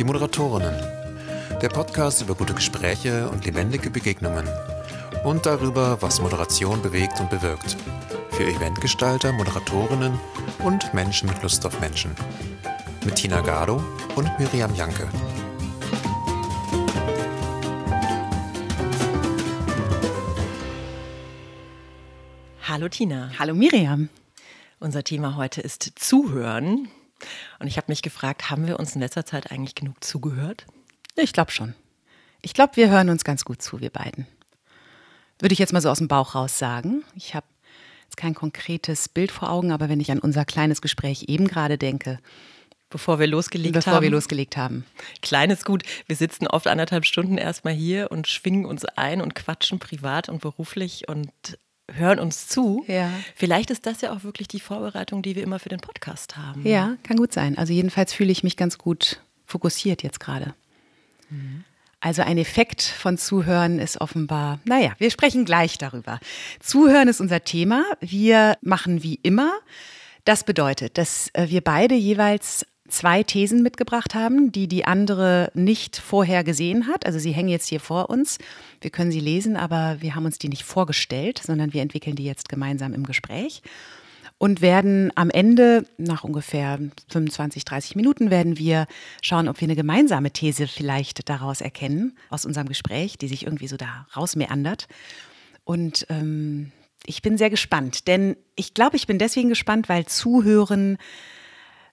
Die Moderatorinnen. Der Podcast über gute Gespräche und lebendige Begegnungen. Und darüber, was Moderation bewegt und bewirkt. Für Eventgestalter, Moderatorinnen und Menschen mit Lust auf Menschen. Mit Tina Gado und Miriam Janke. Hallo Tina. Hallo Miriam. Unser Thema heute ist Zuhören. Und ich habe mich gefragt, haben wir uns in letzter Zeit eigentlich genug zugehört? Ich glaube schon. Ich glaube, wir hören uns ganz gut zu, wir beiden. Würde ich jetzt mal so aus dem Bauch raus sagen. Ich habe jetzt kein konkretes Bild vor Augen, aber wenn ich an unser kleines Gespräch eben gerade denke, bevor wir losgelegt bevor haben. Bevor wir losgelegt haben. Kleines gut. Wir sitzen oft anderthalb Stunden erstmal hier und schwingen uns ein und quatschen privat und beruflich und hören uns zu. Ja. Vielleicht ist das ja auch wirklich die Vorbereitung, die wir immer für den Podcast haben. Ja, kann gut sein. Also jedenfalls fühle ich mich ganz gut fokussiert jetzt gerade. Mhm. Also ein Effekt von Zuhören ist offenbar, naja, wir sprechen gleich darüber. Zuhören ist unser Thema. Wir machen wie immer. Das bedeutet, dass äh, wir beide jeweils zwei Thesen mitgebracht haben, die die andere nicht vorher gesehen hat. Also sie hängen jetzt hier vor uns. Wir können sie lesen, aber wir haben uns die nicht vorgestellt, sondern wir entwickeln die jetzt gemeinsam im Gespräch und werden am Ende, nach ungefähr 25, 30 Minuten, werden wir schauen, ob wir eine gemeinsame These vielleicht daraus erkennen, aus unserem Gespräch, die sich irgendwie so da rausmeandert. Und ähm, ich bin sehr gespannt, denn ich glaube, ich bin deswegen gespannt, weil Zuhören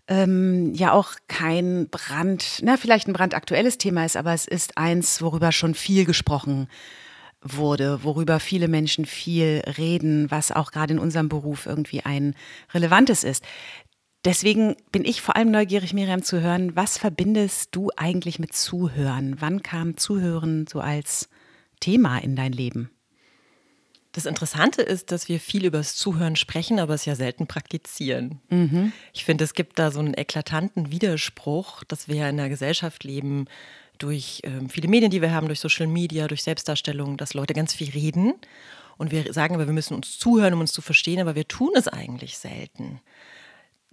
ähm, ja auch kein Brand, na, vielleicht ein brandaktuelles Thema ist, aber es ist eins, worüber schon viel gesprochen wurde, worüber viele Menschen viel reden, was auch gerade in unserem Beruf irgendwie ein relevantes ist. Deswegen bin ich vor allem neugierig, Miriam, zu hören, was verbindest du eigentlich mit Zuhören? Wann kam Zuhören so als Thema in dein Leben? Das Interessante ist, dass wir viel über das Zuhören sprechen, aber es ja selten praktizieren. Mhm. Ich finde, es gibt da so einen eklatanten Widerspruch, dass wir in einer Gesellschaft leben, durch äh, viele Medien, die wir haben, durch Social Media, durch Selbstdarstellung, dass Leute ganz viel reden. Und wir sagen aber, wir müssen uns zuhören, um uns zu verstehen, aber wir tun es eigentlich selten.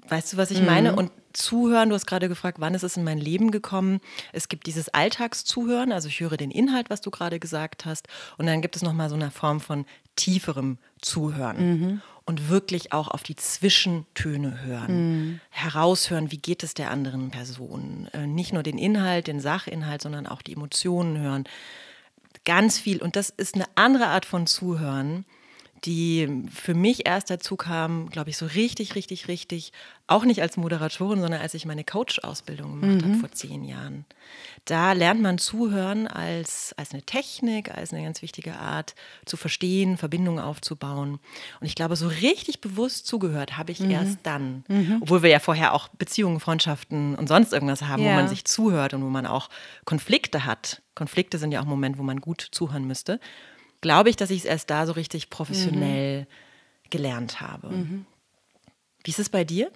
Weißt du, was ich mhm. meine? Und zuhören, du hast gerade gefragt, wann ist es in mein Leben gekommen? Es gibt dieses Alltagszuhören, also ich höre den Inhalt, was du gerade gesagt hast. Und dann gibt es nochmal so eine Form von tieferem Zuhören. Mhm. Und wirklich auch auf die Zwischentöne hören. Mhm. Heraushören, wie geht es der anderen Person. Äh, nicht nur den Inhalt, den Sachinhalt, sondern auch die Emotionen hören. Ganz viel. Und das ist eine andere Art von Zuhören die für mich erst dazu kam, glaube ich, so richtig, richtig, richtig, auch nicht als Moderatorin, sondern als ich meine Coach-Ausbildung gemacht mhm. habe vor zehn Jahren. Da lernt man zuhören als, als eine Technik, als eine ganz wichtige Art zu verstehen, Verbindungen aufzubauen. Und ich glaube, so richtig bewusst zugehört habe ich mhm. erst dann. Mhm. Obwohl wir ja vorher auch Beziehungen, Freundschaften und sonst irgendwas haben, ja. wo man sich zuhört und wo man auch Konflikte hat. Konflikte sind ja auch ein Moment, wo man gut zuhören müsste glaube ich, dass ich es erst da so richtig professionell mhm. gelernt habe. Mhm. Wie ist es bei dir?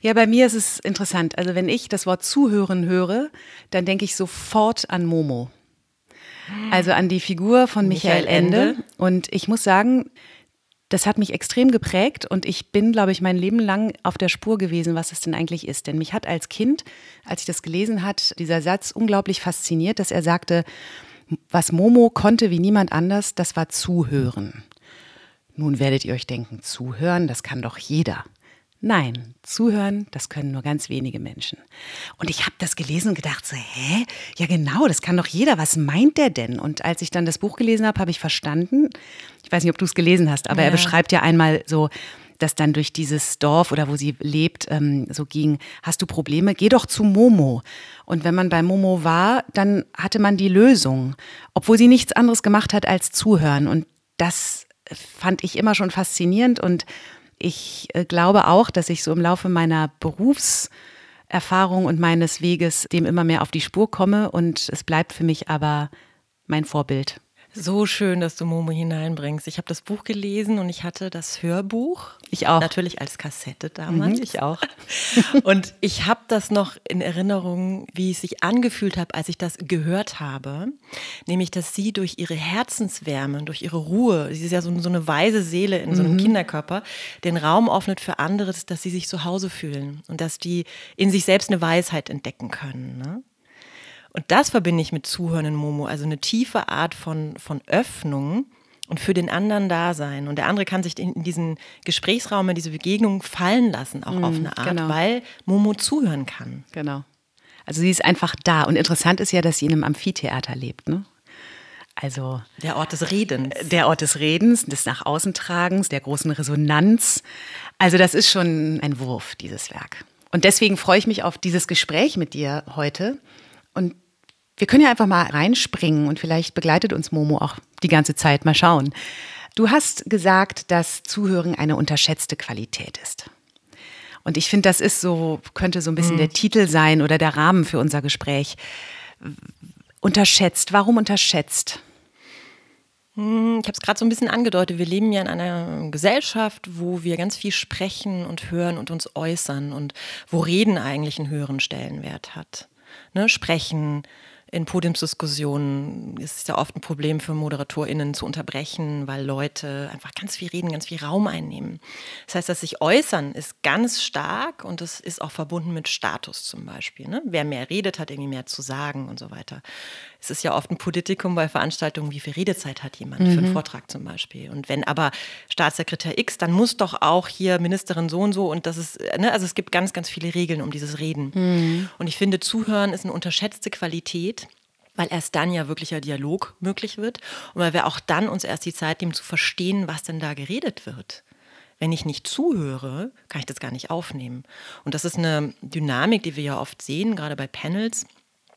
Ja, bei mir ist es interessant. Also wenn ich das Wort zuhören höre, dann denke ich sofort an Momo. Also an die Figur von Michael, Michael Ende. Ende. Und ich muss sagen, das hat mich extrem geprägt und ich bin, glaube ich, mein Leben lang auf der Spur gewesen, was es denn eigentlich ist. Denn mich hat als Kind, als ich das gelesen hat, dieser Satz unglaublich fasziniert, dass er sagte, was Momo konnte wie niemand anders, das war zuhören. Nun werdet ihr euch denken, zuhören, das kann doch jeder. Nein, zuhören, das können nur ganz wenige Menschen. Und ich habe das gelesen und gedacht, so, hä? Ja genau, das kann doch jeder. Was meint der denn? Und als ich dann das Buch gelesen habe, habe ich verstanden, ich weiß nicht, ob du es gelesen hast, aber ja. er beschreibt ja einmal so, dass dann durch dieses Dorf oder wo sie lebt ähm, so ging, hast du Probleme, geh doch zu Momo. Und wenn man bei Momo war, dann hatte man die Lösung, obwohl sie nichts anderes gemacht hat als zuhören. Und das fand ich immer schon faszinierend und ich äh, glaube auch, dass ich so im Laufe meiner Berufserfahrung und meines Weges dem immer mehr auf die Spur komme und es bleibt für mich aber mein Vorbild. So schön, dass du Momo hineinbringst. Ich habe das Buch gelesen und ich hatte das Hörbuch. Ich auch. Natürlich als Kassette damals. Mhm, ich auch. und ich habe das noch in Erinnerung, wie es sich angefühlt hat, als ich das gehört habe. Nämlich, dass sie durch ihre Herzenswärme, durch ihre Ruhe, sie ist ja so, so eine weise Seele in so einem mhm. Kinderkörper, den Raum öffnet für andere, dass sie sich zu Hause fühlen und dass die in sich selbst eine Weisheit entdecken können. Ne? Und das verbinde ich mit Zuhören in Momo, also eine tiefe Art von, von Öffnung und für den anderen da sein. Und der andere kann sich in, diesen Gesprächsraum, in diese Begegnung fallen lassen, auch mm, auf eine Art, genau. weil Momo zuhören kann. Genau. Also sie ist einfach da. Und interessant ist ja, dass sie in einem Amphitheater lebt. Ne? Also der Ort des Redens. Der Ort des Redens, des nach außen tragens, der großen Resonanz. Also das ist schon ein Wurf, dieses Werk. Und deswegen freue ich mich auf dieses Gespräch mit dir heute. Und wir können ja einfach mal reinspringen und vielleicht begleitet uns Momo auch die ganze Zeit. Mal schauen. Du hast gesagt, dass Zuhören eine unterschätzte Qualität ist. Und ich finde, das ist so, könnte so ein bisschen mhm. der Titel sein oder der Rahmen für unser Gespräch. Unterschätzt. Warum unterschätzt? Hm, ich habe es gerade so ein bisschen angedeutet. Wir leben ja in einer Gesellschaft, wo wir ganz viel sprechen und hören und uns äußern und wo Reden eigentlich einen höheren Stellenwert hat. Ne? Sprechen, in Podiumsdiskussionen ist es ja oft ein Problem für ModeratorInnen zu unterbrechen, weil Leute einfach ganz viel reden, ganz viel Raum einnehmen. Das heißt, das sich äußern ist ganz stark und es ist auch verbunden mit Status zum Beispiel. Ne? Wer mehr redet, hat irgendwie mehr zu sagen und so weiter. Es ist ja oft ein Politikum bei Veranstaltungen, wie viel Redezeit hat jemand mhm. für einen mhm. Vortrag zum Beispiel. Und wenn aber Staatssekretär X, dann muss doch auch hier Ministerin so und so und das ist, ne? also es gibt ganz, ganz viele Regeln um dieses Reden. Mhm. Und ich finde, Zuhören ist eine unterschätzte Qualität weil erst dann ja wirklicher Dialog möglich wird und weil wir auch dann uns erst die Zeit nehmen zu verstehen, was denn da geredet wird. Wenn ich nicht zuhöre, kann ich das gar nicht aufnehmen. Und das ist eine Dynamik, die wir ja oft sehen, gerade bei Panels.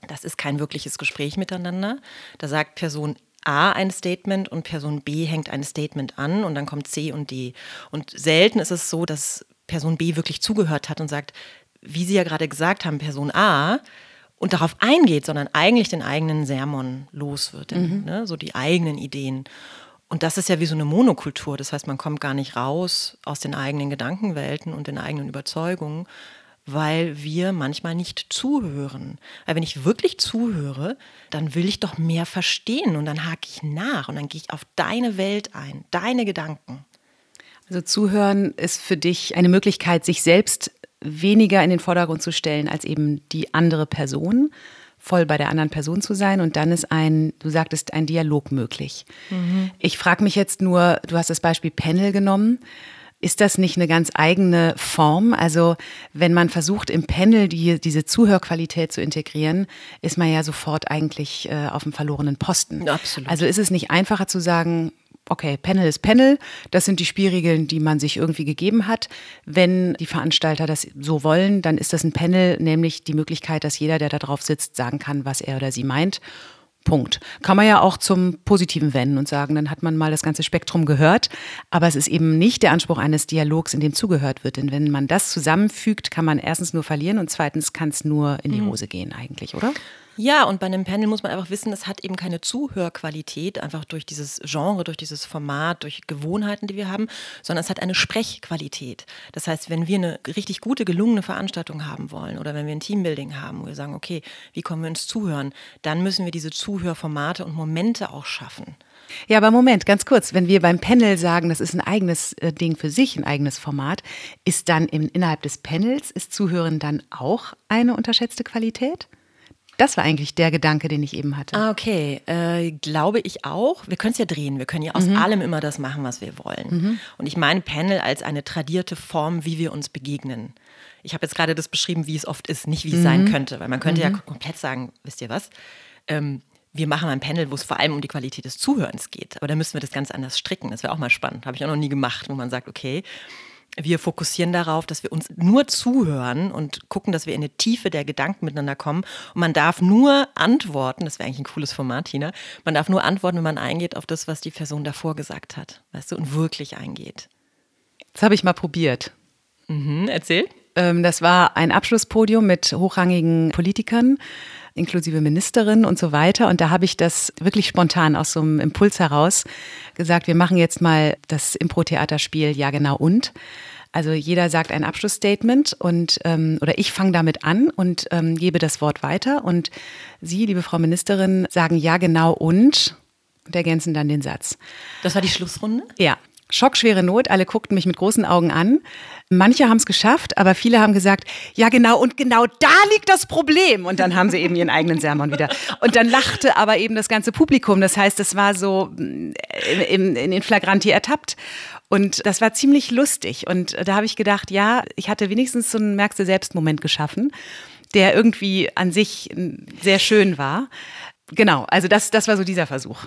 Das ist kein wirkliches Gespräch miteinander. Da sagt Person A ein Statement und Person B hängt ein Statement an und dann kommt C und D. Und selten ist es so, dass Person B wirklich zugehört hat und sagt, wie Sie ja gerade gesagt haben, Person A, und darauf eingeht, sondern eigentlich den eigenen Sermon los wird, mhm. ne, so die eigenen Ideen. Und das ist ja wie so eine Monokultur. Das heißt, man kommt gar nicht raus aus den eigenen Gedankenwelten und den eigenen Überzeugungen, weil wir manchmal nicht zuhören. Weil wenn ich wirklich zuhöre, dann will ich doch mehr verstehen und dann hake ich nach und dann gehe ich auf deine Welt ein, deine Gedanken. Also zuhören ist für dich eine Möglichkeit, sich selbst weniger in den Vordergrund zu stellen als eben die andere Person, voll bei der anderen Person zu sein. Und dann ist ein, du sagtest, ein Dialog möglich. Mhm. Ich frage mich jetzt nur, du hast das Beispiel Panel genommen. Ist das nicht eine ganz eigene Form? Also wenn man versucht, im Panel die, diese Zuhörqualität zu integrieren, ist man ja sofort eigentlich äh, auf dem verlorenen Posten. Absolut. Also ist es nicht einfacher zu sagen, okay, Panel ist Panel, das sind die Spielregeln, die man sich irgendwie gegeben hat. Wenn die Veranstalter das so wollen, dann ist das ein Panel, nämlich die Möglichkeit, dass jeder, der da drauf sitzt, sagen kann, was er oder sie meint. Punkt. Kann man ja auch zum Positiven wenden und sagen, dann hat man mal das ganze Spektrum gehört. Aber es ist eben nicht der Anspruch eines Dialogs, in dem zugehört wird. Denn wenn man das zusammenfügt, kann man erstens nur verlieren und zweitens kann es nur in die mhm. Hose gehen eigentlich, oder? Ja, und bei einem Panel muss man einfach wissen, es hat eben keine Zuhörqualität, einfach durch dieses Genre, durch dieses Format, durch Gewohnheiten, die wir haben, sondern es hat eine Sprechqualität. Das heißt, wenn wir eine richtig gute, gelungene Veranstaltung haben wollen oder wenn wir ein Teambuilding haben, wo wir sagen, okay, wie kommen wir ins Zuhören, dann müssen wir diese Zuhörformate und Momente auch schaffen. Ja, aber Moment, ganz kurz. Wenn wir beim Panel sagen, das ist ein eigenes äh, Ding für sich, ein eigenes Format, ist dann im, innerhalb des Panels, ist Zuhören dann auch eine unterschätzte Qualität? Das war eigentlich der Gedanke, den ich eben hatte. Ah, okay. Äh, glaube ich auch. Wir können es ja drehen. Wir können ja aus mhm. allem immer das machen, was wir wollen. Mhm. Und ich meine Panel als eine tradierte Form, wie wir uns begegnen. Ich habe jetzt gerade das beschrieben, wie es oft ist, nicht wie es mhm. sein könnte. Weil man könnte ja mhm. komplett sagen, wisst ihr was? Ähm, wir machen ein Panel, wo es vor allem um die Qualität des Zuhörens geht. Aber da müssen wir das ganz anders stricken. Das wäre auch mal spannend. Habe ich auch noch nie gemacht, wo man sagt, okay, wir fokussieren darauf, dass wir uns nur zuhören und gucken, dass wir in die Tiefe der Gedanken miteinander kommen. Und man darf nur antworten, das wäre eigentlich ein cooles Format, Tina, man darf nur antworten, wenn man eingeht auf das, was die Person davor gesagt hat, weißt du, und wirklich eingeht. Das habe ich mal probiert. Mhm, erzähl. Ähm, das war ein Abschlusspodium mit hochrangigen Politikern inklusive Ministerin und so weiter. Und da habe ich das wirklich spontan aus so einem Impuls heraus gesagt, wir machen jetzt mal das Impro-Theaterspiel Ja genau und. Also jeder sagt ein Abschlussstatement und ähm, oder ich fange damit an und ähm, gebe das Wort weiter und Sie, liebe Frau Ministerin, sagen ja genau und und ergänzen dann den Satz. Das war die Schlussrunde? Ja. Schockschwere Not, alle guckten mich mit großen Augen an. Manche haben es geschafft, aber viele haben gesagt, ja genau, und genau da liegt das Problem. Und dann haben sie eben ihren eigenen Sermon wieder. Und dann lachte aber eben das ganze Publikum. Das heißt, es war so mm, in, in, in Flagranti ertappt. Und das war ziemlich lustig. Und da habe ich gedacht, ja, ich hatte wenigstens so einen Merkst du selbst Moment geschaffen, der irgendwie an sich sehr schön war. Genau, also das, das war so dieser Versuch.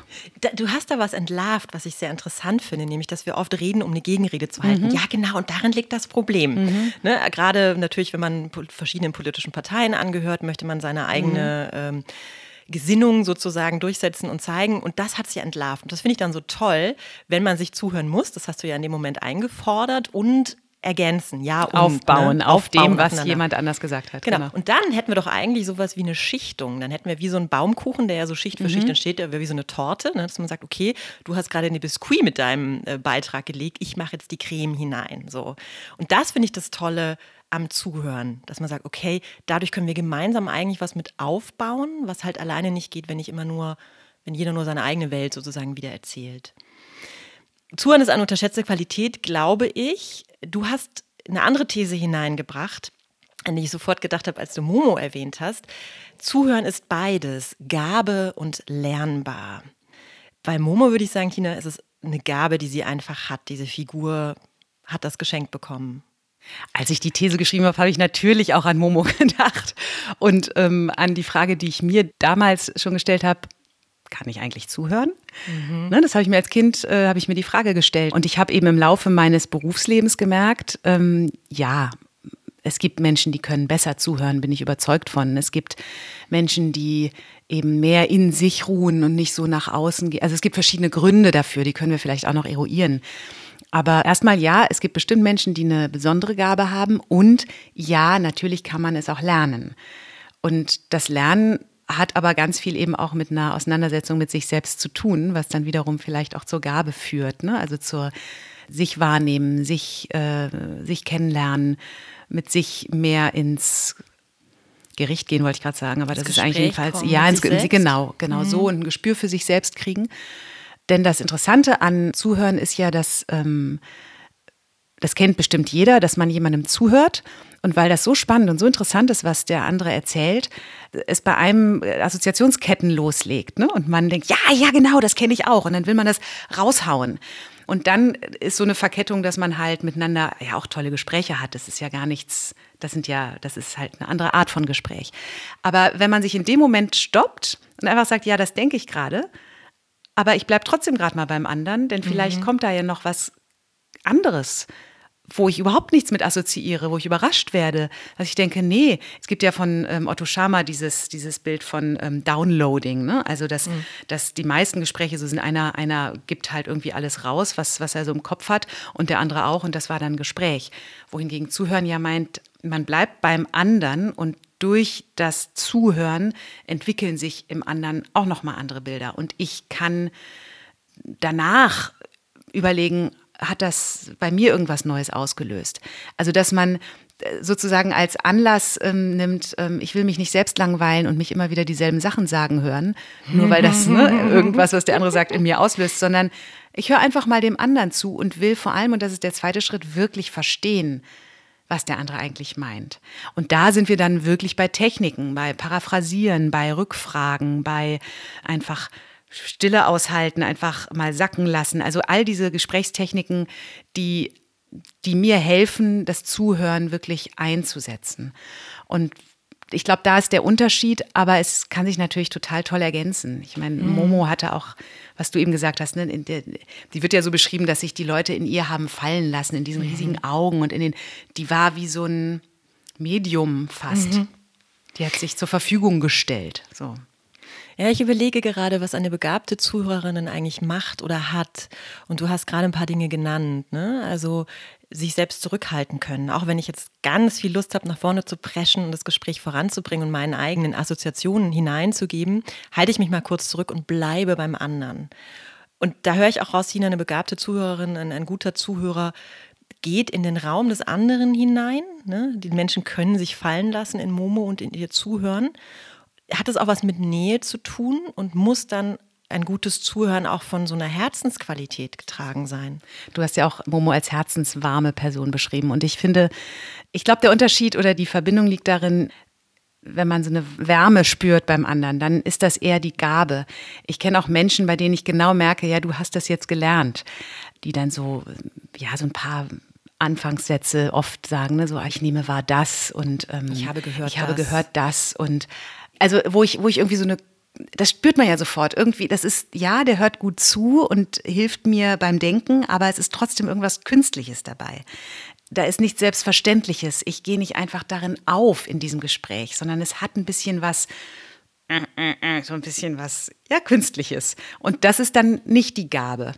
du hast da was entlarvt, was ich sehr interessant finde, nämlich, dass wir oft reden, um eine Gegenrede zu halten. Mhm. Ja, genau, und darin liegt das Problem. Mhm. Ne, gerade natürlich, wenn man verschiedenen politischen Parteien angehört, möchte man seine eigene mhm. ähm, Gesinnung sozusagen durchsetzen und zeigen. Und das hat sich entlarvt. Und das finde ich dann so toll, wenn man sich zuhören muss. Das hast du ja in dem Moment eingefordert und ergänzen, ja, und, aufbauen ne? auf aufbauen dem, was jemand anders gesagt hat. Genau. genau. Und dann hätten wir doch eigentlich sowas wie eine Schichtung. Dann hätten wir wie so einen Baumkuchen, der ja so Schicht für mhm. Schicht entsteht, der wie so eine Torte, ne? dass man sagt, okay, du hast gerade eine Biskuit mit deinem äh, Beitrag gelegt, ich mache jetzt die Creme hinein. So. Und das finde ich das Tolle am Zuhören, dass man sagt, okay, dadurch können wir gemeinsam eigentlich was mit aufbauen, was halt alleine nicht geht, wenn ich immer nur, wenn jeder nur seine eigene Welt sozusagen wieder erzählt. Zuhören ist eine unterschätzte Qualität, glaube ich. Du hast eine andere These hineingebracht, an die ich sofort gedacht habe, als du Momo erwähnt hast. Zuhören ist beides, Gabe und lernbar. Bei Momo würde ich sagen, Tina, ist es eine Gabe, die sie einfach hat. Diese Figur hat das geschenkt bekommen. Als ich die These geschrieben habe, habe ich natürlich auch an Momo gedacht und ähm, an die Frage, die ich mir damals schon gestellt habe, kann ich eigentlich zuhören? Mhm. Ne, das habe ich mir als Kind, äh, habe ich mir die Frage gestellt. Und ich habe eben im Laufe meines Berufslebens gemerkt, ähm, ja, es gibt Menschen, die können besser zuhören, bin ich überzeugt von. Es gibt Menschen, die eben mehr in sich ruhen und nicht so nach außen gehen. Also es gibt verschiedene Gründe dafür, die können wir vielleicht auch noch eruieren. Aber erstmal ja, es gibt bestimmt Menschen, die eine besondere Gabe haben und ja, natürlich kann man es auch lernen. Und das Lernen hat aber ganz viel eben auch mit einer Auseinandersetzung mit sich selbst zu tun, was dann wiederum vielleicht auch zur Gabe führt, ne? also zur sich wahrnehmen, sich, äh, sich kennenlernen, mit sich mehr ins Gericht gehen, wollte ich gerade sagen, aber das, das ist eigentlich jedenfalls, ja, ins, genau, genau mhm. so ein Gespür für sich selbst kriegen. Denn das Interessante an Zuhören ist ja, dass ähm, das kennt bestimmt jeder, dass man jemandem zuhört und weil das so spannend und so interessant ist, was der andere erzählt, es bei einem Assoziationsketten loslegt. Ne? Und man denkt, ja, ja, genau, das kenne ich auch. Und dann will man das raushauen. Und dann ist so eine Verkettung, dass man halt miteinander ja auch tolle Gespräche hat. Das ist ja gar nichts, das sind ja, das ist halt eine andere Art von Gespräch. Aber wenn man sich in dem Moment stoppt und einfach sagt, ja, das denke ich gerade, aber ich bleibe trotzdem gerade mal beim anderen, denn vielleicht mhm. kommt da ja noch was anderes wo ich überhaupt nichts mit assoziiere, wo ich überrascht werde. Dass ich denke, nee, es gibt ja von ähm, Otto Schama dieses, dieses Bild von ähm, Downloading. Ne? Also, dass, mhm. dass die meisten Gespräche so sind, einer, einer gibt halt irgendwie alles raus, was, was er so im Kopf hat und der andere auch und das war dann ein Gespräch. Wohingegen Zuhören ja meint, man bleibt beim anderen und durch das Zuhören entwickeln sich im anderen auch nochmal andere Bilder. Und ich kann danach überlegen, hat das bei mir irgendwas Neues ausgelöst. Also, dass man äh, sozusagen als Anlass ähm, nimmt, ähm, ich will mich nicht selbst langweilen und mich immer wieder dieselben Sachen sagen hören, nur weil das ne, irgendwas, was der andere sagt, in mir auslöst, sondern ich höre einfach mal dem anderen zu und will vor allem, und das ist der zweite Schritt, wirklich verstehen, was der andere eigentlich meint. Und da sind wir dann wirklich bei Techniken, bei Paraphrasieren, bei Rückfragen, bei einfach Stille aushalten, einfach mal sacken lassen. Also all diese Gesprächstechniken, die, die mir helfen, das Zuhören wirklich einzusetzen. Und ich glaube, da ist der Unterschied, aber es kann sich natürlich total toll ergänzen. Ich meine, mhm. Momo hatte auch, was du eben gesagt hast, ne, der, die wird ja so beschrieben, dass sich die Leute in ihr haben fallen lassen, in diesen mhm. riesigen Augen und in den, die war wie so ein Medium fast. Mhm. Die hat sich zur Verfügung gestellt. So. Ja, ich überlege gerade, was eine begabte Zuhörerin eigentlich macht oder hat. Und du hast gerade ein paar Dinge genannt. Ne? Also sich selbst zurückhalten können. Auch wenn ich jetzt ganz viel Lust habe, nach vorne zu preschen und das Gespräch voranzubringen und meinen eigenen Assoziationen hineinzugeben, halte ich mich mal kurz zurück und bleibe beim anderen. Und da höre ich auch raus, Sina, eine begabte Zuhörerin, ein, ein guter Zuhörer, geht in den Raum des anderen hinein. Ne? Die Menschen können sich fallen lassen in Momo und in ihr zuhören hat es auch was mit Nähe zu tun und muss dann ein gutes Zuhören auch von so einer Herzensqualität getragen sein. Du hast ja auch Momo als herzenswarme Person beschrieben. Und ich finde, ich glaube, der Unterschied oder die Verbindung liegt darin, wenn man so eine Wärme spürt beim anderen, dann ist das eher die Gabe. Ich kenne auch Menschen, bei denen ich genau merke, ja, du hast das jetzt gelernt, die dann so, ja, so ein paar Anfangssätze oft sagen, ne, so, ah, ich nehme wahr das und ähm, ich habe gehört ich habe das. gehört das und also wo ich, wo ich irgendwie so eine das spürt man ja sofort. Irgendwie, das ist, ja, der hört gut zu und hilft mir beim Denken, aber es ist trotzdem irgendwas Künstliches dabei. Da ist nichts Selbstverständliches. Ich gehe nicht einfach darin auf in diesem Gespräch, sondern es hat ein bisschen was, so ein bisschen was, ja, Künstliches. Und das ist dann nicht die Gabe.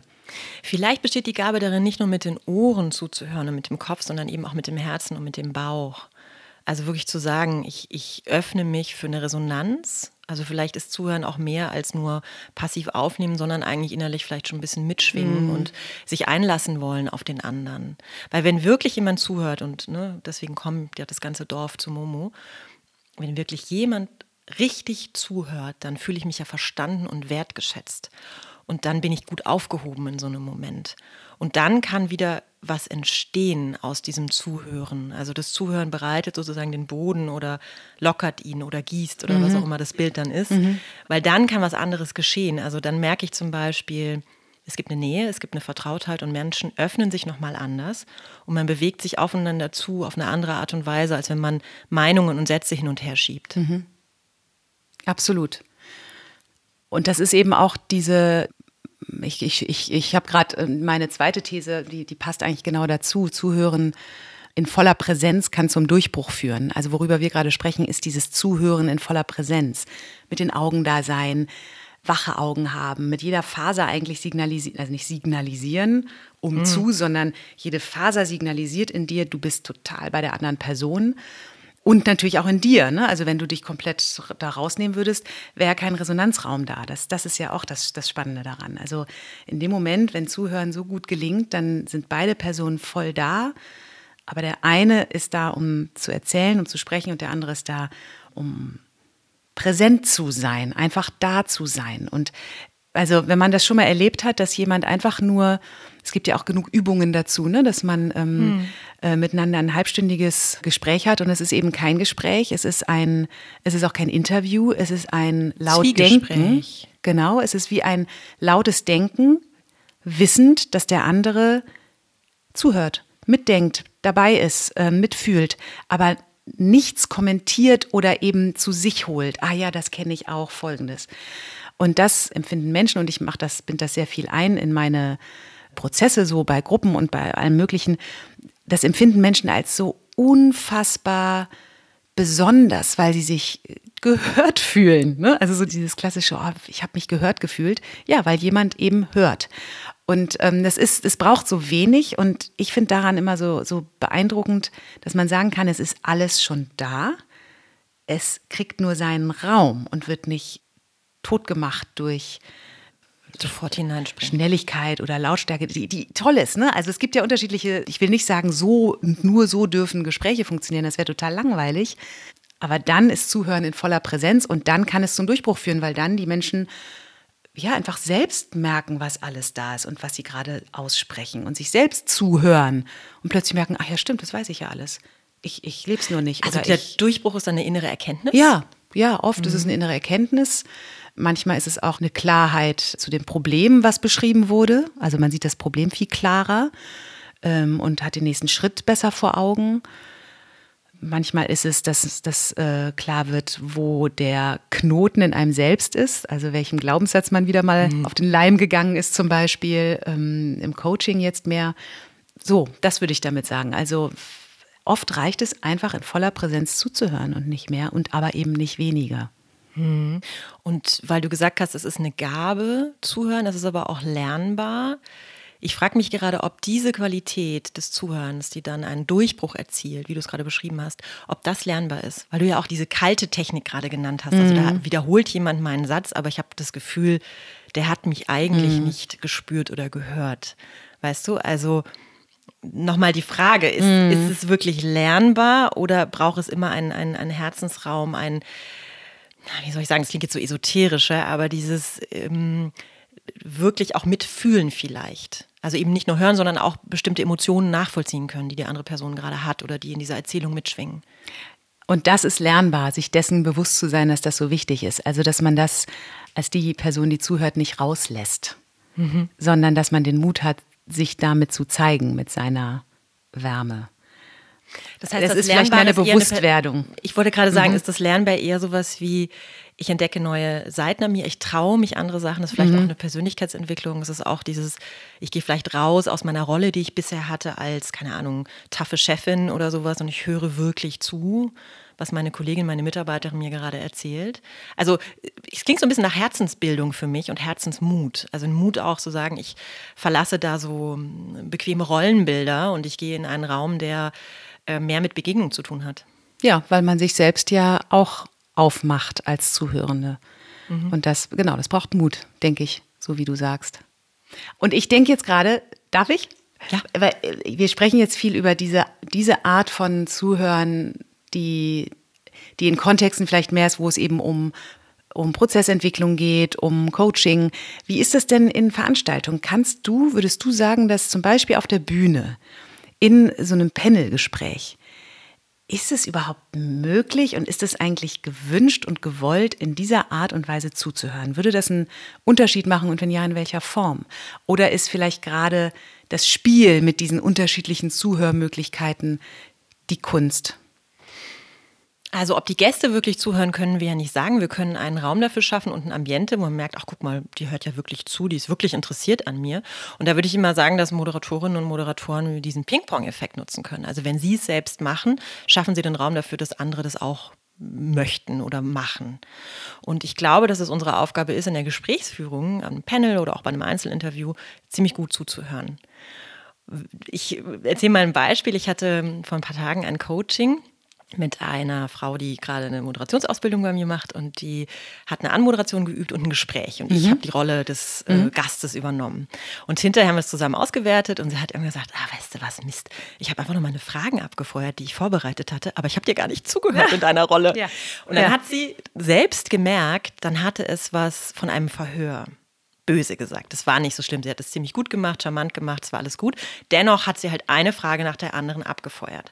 Vielleicht besteht die Gabe darin, nicht nur mit den Ohren zuzuhören und mit dem Kopf, sondern eben auch mit dem Herzen und mit dem Bauch. Also wirklich zu sagen, ich, ich öffne mich für eine Resonanz. Also vielleicht ist Zuhören auch mehr als nur passiv aufnehmen, sondern eigentlich innerlich vielleicht schon ein bisschen mitschwingen und sich einlassen wollen auf den anderen. Weil wenn wirklich jemand zuhört und ne, deswegen kommt ja das ganze Dorf zu Momo, wenn wirklich jemand richtig zuhört, dann fühle ich mich ja verstanden und wertgeschätzt. Und dann bin ich gut aufgehoben in so einem Moment. Und dann kann wieder was entstehen aus diesem Zuhören. Also das Zuhören bereitet sozusagen den Boden oder lockert ihn oder gießt oder was auch immer das Bild dann ist. Weil dann kann was anderes geschehen. Also dann merke ich zum Beispiel, es gibt eine Nähe, es gibt eine Vertrautheit und Menschen öffnen sich nochmal anders und man bewegt sich aufeinander zu auf eine andere Art und Weise, als wenn man Meinungen und Sätze hin und her schiebt. Absolut. Und das ist eben auch diese, ich, ich, ich, ich habe gerade meine zweite These, die, die passt eigentlich genau dazu. Zuhören in voller Präsenz kann zum Durchbruch führen. Also worüber wir gerade sprechen, ist dieses Zuhören in voller Präsenz. Mit den Augen da sein, wache Augen haben, mit jeder Faser eigentlich signalisieren, also nicht signalisieren, um zu, sondern jede Faser signalisiert in dir, du bist total bei der anderen Person. Und natürlich auch in dir. Ne? Also wenn du dich komplett da rausnehmen würdest, wäre kein Resonanzraum da. Das, das ist ja auch das, das Spannende daran. Also in dem Moment, wenn Zuhören so gut gelingt, dann sind beide Personen voll da. Aber der eine ist da, um zu erzählen und zu sprechen und der andere ist da, um präsent zu sein, einfach da zu sein. Und also wenn man das schon mal erlebt hat, dass jemand einfach nur, es gibt ja auch genug Übungen dazu, ne, dass man ähm, äh, miteinander ein halbstündiges Gespräch hat und es ist eben kein Gespräch, es ist ein, es ist auch kein Interview, es ist ein laut Denken. Genau, es ist wie ein lautes Denken, wissend, dass der andere zuhört, mitdenkt, dabei ist, äh, mitfühlt, aber nichts kommentiert oder eben zu sich holt. Ah ja, das kenne ich auch, folgendes. Und das empfinden Menschen und ich mache das, bin das sehr viel ein in meine Prozesse, so bei Gruppen und bei allem Möglichen. Das empfinden Menschen als so unfassbar besonders, weil sie sich gehört fühlen. Ne? Also so dieses klassische, oh, ich habe mich gehört gefühlt. Ja, weil jemand eben hört. Und ähm, das ist, es braucht so wenig und ich finde daran immer so, so beeindruckend, dass man sagen kann, es ist alles schon da. Es kriegt nur seinen Raum und wird nicht totgemacht durch Sofort hineinspringen. Schnelligkeit oder Lautstärke, die, die toll ist. Ne? Also es gibt ja unterschiedliche, ich will nicht sagen, so nur so dürfen Gespräche funktionieren, das wäre total langweilig. Aber dann ist Zuhören in voller Präsenz und dann kann es zum Durchbruch führen, weil dann die Menschen ja einfach selbst merken, was alles da ist und was sie gerade aussprechen und sich selbst zuhören und plötzlich merken, ach ja, stimmt, das weiß ich ja alles. Ich, ich lebe es nur nicht. Also der ich, Durchbruch ist dann eine innere Erkenntnis? ja, ja, oft ist es eine innere Erkenntnis. Manchmal ist es auch eine Klarheit zu dem Problem, was beschrieben wurde. Also man sieht das Problem viel klarer ähm, und hat den nächsten Schritt besser vor Augen. Manchmal ist es, dass das äh, klar wird, wo der Knoten in einem selbst ist, also welchem Glaubenssatz man wieder mal auf den Leim gegangen ist, zum Beispiel ähm, im Coaching jetzt mehr. So, das würde ich damit sagen. Also oft reicht es einfach in voller Präsenz zuzuhören und nicht mehr und aber eben nicht weniger. Und weil du gesagt hast, es ist eine Gabe, zuhören, das ist aber auch lernbar. Ich frage mich gerade, ob diese Qualität des Zuhörens, die dann einen Durchbruch erzielt, wie du es gerade beschrieben hast, ob das lernbar ist. Weil du ja auch diese kalte Technik gerade genannt hast. Also da wiederholt jemand meinen Satz, aber ich habe das Gefühl, der hat mich eigentlich nicht gespürt oder gehört. Weißt du, also nochmal die Frage, ist, ist es wirklich lernbar oder braucht es immer einen, einen, einen Herzensraum, ein wie soll ich sagen, das klingt jetzt so esoterischer, aber dieses ähm, wirklich auch mitfühlen vielleicht. Also eben nicht nur hören, sondern auch bestimmte Emotionen nachvollziehen können, die die andere Person gerade hat oder die in dieser Erzählung mitschwingen. Und das ist lernbar, sich dessen bewusst zu sein, dass das so wichtig ist. Also, dass man das als die Person, die zuhört, nicht rauslässt, mhm. sondern dass man den Mut hat, sich damit zu zeigen, mit seiner Wärme. Das heißt, das, das ist vielleicht eine Bewusstwerdung. Eine, ich wollte gerade sagen, mhm. ist das lernbar eher sowas wie, ich entdecke neue Seiten an mir, ich traue mich andere Sachen, das ist vielleicht mhm. auch eine Persönlichkeitsentwicklung, es ist auch dieses, ich gehe vielleicht raus aus meiner Rolle, die ich bisher hatte als, keine Ahnung, taffe Chefin oder sowas und ich höre wirklich zu was meine Kollegin, meine Mitarbeiterin mir gerade erzählt. Also es klingt so ein bisschen nach Herzensbildung für mich und Herzensmut. Also ein Mut auch zu sagen, ich verlasse da so hm, bequeme Rollenbilder und ich gehe in einen Raum, der äh, mehr mit Begegnung zu tun hat. Ja, weil man sich selbst ja auch aufmacht als Zuhörende. Mhm. Und das, genau, das braucht Mut, denke ich, so wie du sagst. Und ich denke jetzt gerade, darf ich? Ja. Weil äh, wir sprechen jetzt viel über diese, diese Art von Zuhören, die, die in Kontexten vielleicht mehr ist, wo es eben um, um Prozessentwicklung geht, um Coaching. Wie ist das denn in Veranstaltungen? Kannst du, würdest du sagen, dass zum Beispiel auf der Bühne in so einem Panelgespräch, ist es überhaupt möglich und ist es eigentlich gewünscht und gewollt, in dieser Art und Weise zuzuhören? Würde das einen Unterschied machen und wenn ja, in welcher Form? Oder ist vielleicht gerade das Spiel mit diesen unterschiedlichen Zuhörmöglichkeiten die Kunst? Also ob die Gäste wirklich zuhören, können wir ja nicht sagen. Wir können einen Raum dafür schaffen und ein Ambiente, wo man merkt, ach guck mal, die hört ja wirklich zu, die ist wirklich interessiert an mir. Und da würde ich immer sagen, dass Moderatorinnen und Moderatoren diesen Ping-Pong-Effekt nutzen können. Also wenn sie es selbst machen, schaffen sie den Raum dafür, dass andere das auch möchten oder machen. Und ich glaube, dass es unsere Aufgabe ist, in der Gesprächsführung, am Panel oder auch bei einem Einzelinterview, ziemlich gut zuzuhören. Ich erzähle mal ein Beispiel. Ich hatte vor ein paar Tagen ein Coaching mit einer Frau, die gerade eine Moderationsausbildung bei mir macht und die hat eine Anmoderation geübt und ein Gespräch und mhm. ich habe die Rolle des äh, mhm. Gastes übernommen. Und hinterher haben wir es zusammen ausgewertet und sie hat immer gesagt, ah, weißt du was, Mist, ich habe einfach noch meine Fragen abgefeuert, die ich vorbereitet hatte, aber ich habe dir gar nicht zugehört in deiner Rolle. Ja. Und dann ja. hat sie selbst gemerkt, dann hatte es was von einem Verhör böse gesagt. Das war nicht so schlimm. Sie hat es ziemlich gut gemacht, charmant gemacht, es war alles gut. Dennoch hat sie halt eine Frage nach der anderen abgefeuert.